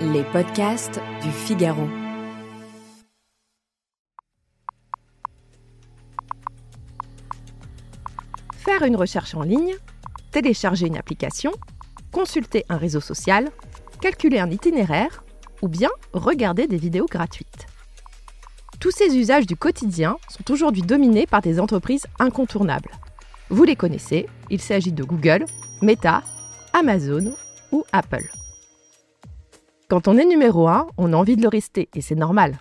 Les podcasts du Figaro. Faire une recherche en ligne, télécharger une application, consulter un réseau social, calculer un itinéraire ou bien regarder des vidéos gratuites. Tous ces usages du quotidien sont aujourd'hui dominés par des entreprises incontournables. Vous les connaissez, il s'agit de Google, Meta, Amazon ou Apple. Quand on est numéro 1, on a envie de le rester et c'est normal.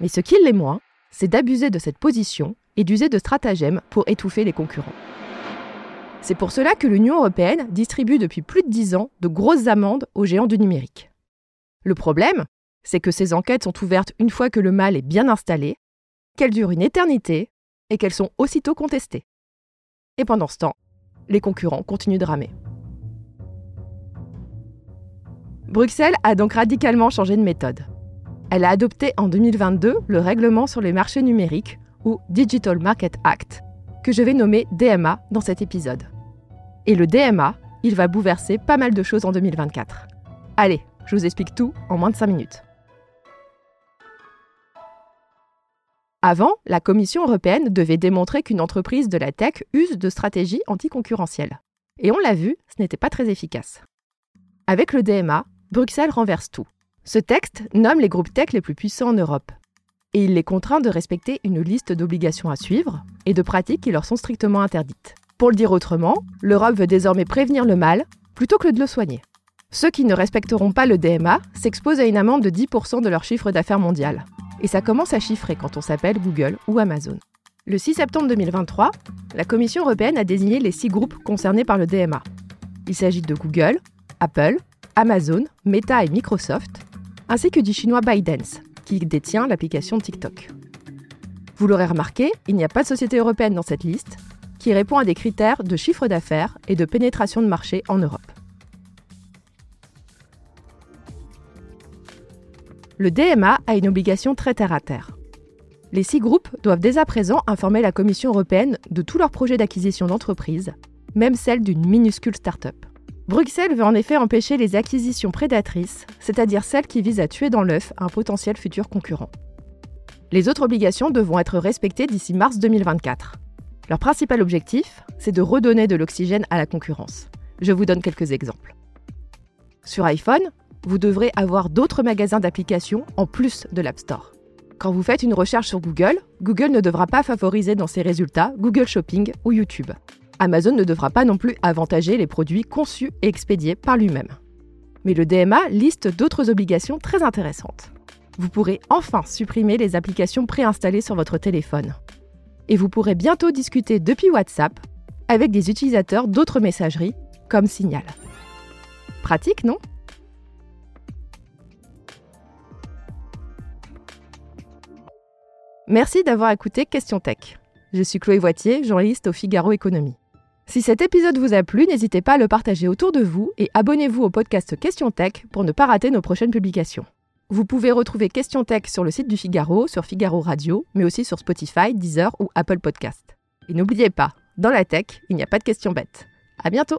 Mais ce qui l'est moins, c'est d'abuser de cette position et d'user de stratagèmes pour étouffer les concurrents. C'est pour cela que l'Union européenne distribue depuis plus de 10 ans de grosses amendes aux géants du numérique. Le problème, c'est que ces enquêtes sont ouvertes une fois que le mal est bien installé, qu'elles durent une éternité et qu'elles sont aussitôt contestées. Et pendant ce temps, les concurrents continuent de ramer. Bruxelles a donc radicalement changé de méthode. Elle a adopté en 2022 le règlement sur les marchés numériques, ou Digital Market Act, que je vais nommer DMA dans cet épisode. Et le DMA, il va bouleverser pas mal de choses en 2024. Allez, je vous explique tout en moins de 5 minutes. Avant, la Commission européenne devait démontrer qu'une entreprise de la tech use de stratégies anticoncurrentielles. Et on l'a vu, ce n'était pas très efficace. Avec le DMA, Bruxelles renverse tout. Ce texte nomme les groupes tech les plus puissants en Europe. Et il les contraint de respecter une liste d'obligations à suivre et de pratiques qui leur sont strictement interdites. Pour le dire autrement, l'Europe veut désormais prévenir le mal plutôt que de le soigner. Ceux qui ne respecteront pas le DMA s'exposent à une amende de 10% de leur chiffre d'affaires mondial. Et ça commence à chiffrer quand on s'appelle Google ou Amazon. Le 6 septembre 2023, la Commission européenne a désigné les six groupes concernés par le DMA. Il s'agit de Google, Apple, Amazon, Meta et Microsoft, ainsi que du chinois ByteDance, qui détient l'application TikTok. Vous l'aurez remarqué, il n'y a pas de société européenne dans cette liste qui répond à des critères de chiffre d'affaires et de pénétration de marché en Europe. Le DMA a une obligation très terre à terre. Les six groupes doivent dès à présent informer la Commission européenne de tous leurs projets d'acquisition d'entreprises, même celles d'une minuscule start-up. Bruxelles veut en effet empêcher les acquisitions prédatrices, c'est-à-dire celles qui visent à tuer dans l'œuf un potentiel futur concurrent. Les autres obligations devront être respectées d'ici mars 2024. Leur principal objectif, c'est de redonner de l'oxygène à la concurrence. Je vous donne quelques exemples. Sur iPhone, vous devrez avoir d'autres magasins d'applications en plus de l'App Store. Quand vous faites une recherche sur Google, Google ne devra pas favoriser dans ses résultats Google Shopping ou YouTube. Amazon ne devra pas non plus avantager les produits conçus et expédiés par lui-même. Mais le DMA liste d'autres obligations très intéressantes. Vous pourrez enfin supprimer les applications préinstallées sur votre téléphone. Et vous pourrez bientôt discuter depuis WhatsApp avec des utilisateurs d'autres messageries, comme Signal. Pratique, non? Merci d'avoir écouté Question Tech. Je suis Chloé Voitier, journaliste au Figaro Économie. Si cet épisode vous a plu, n'hésitez pas à le partager autour de vous et abonnez-vous au podcast Question Tech pour ne pas rater nos prochaines publications. Vous pouvez retrouver Question Tech sur le site du Figaro, sur Figaro Radio, mais aussi sur Spotify, Deezer ou Apple Podcast. Et n'oubliez pas, dans la tech, il n'y a pas de questions bêtes. À bientôt!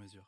mesure.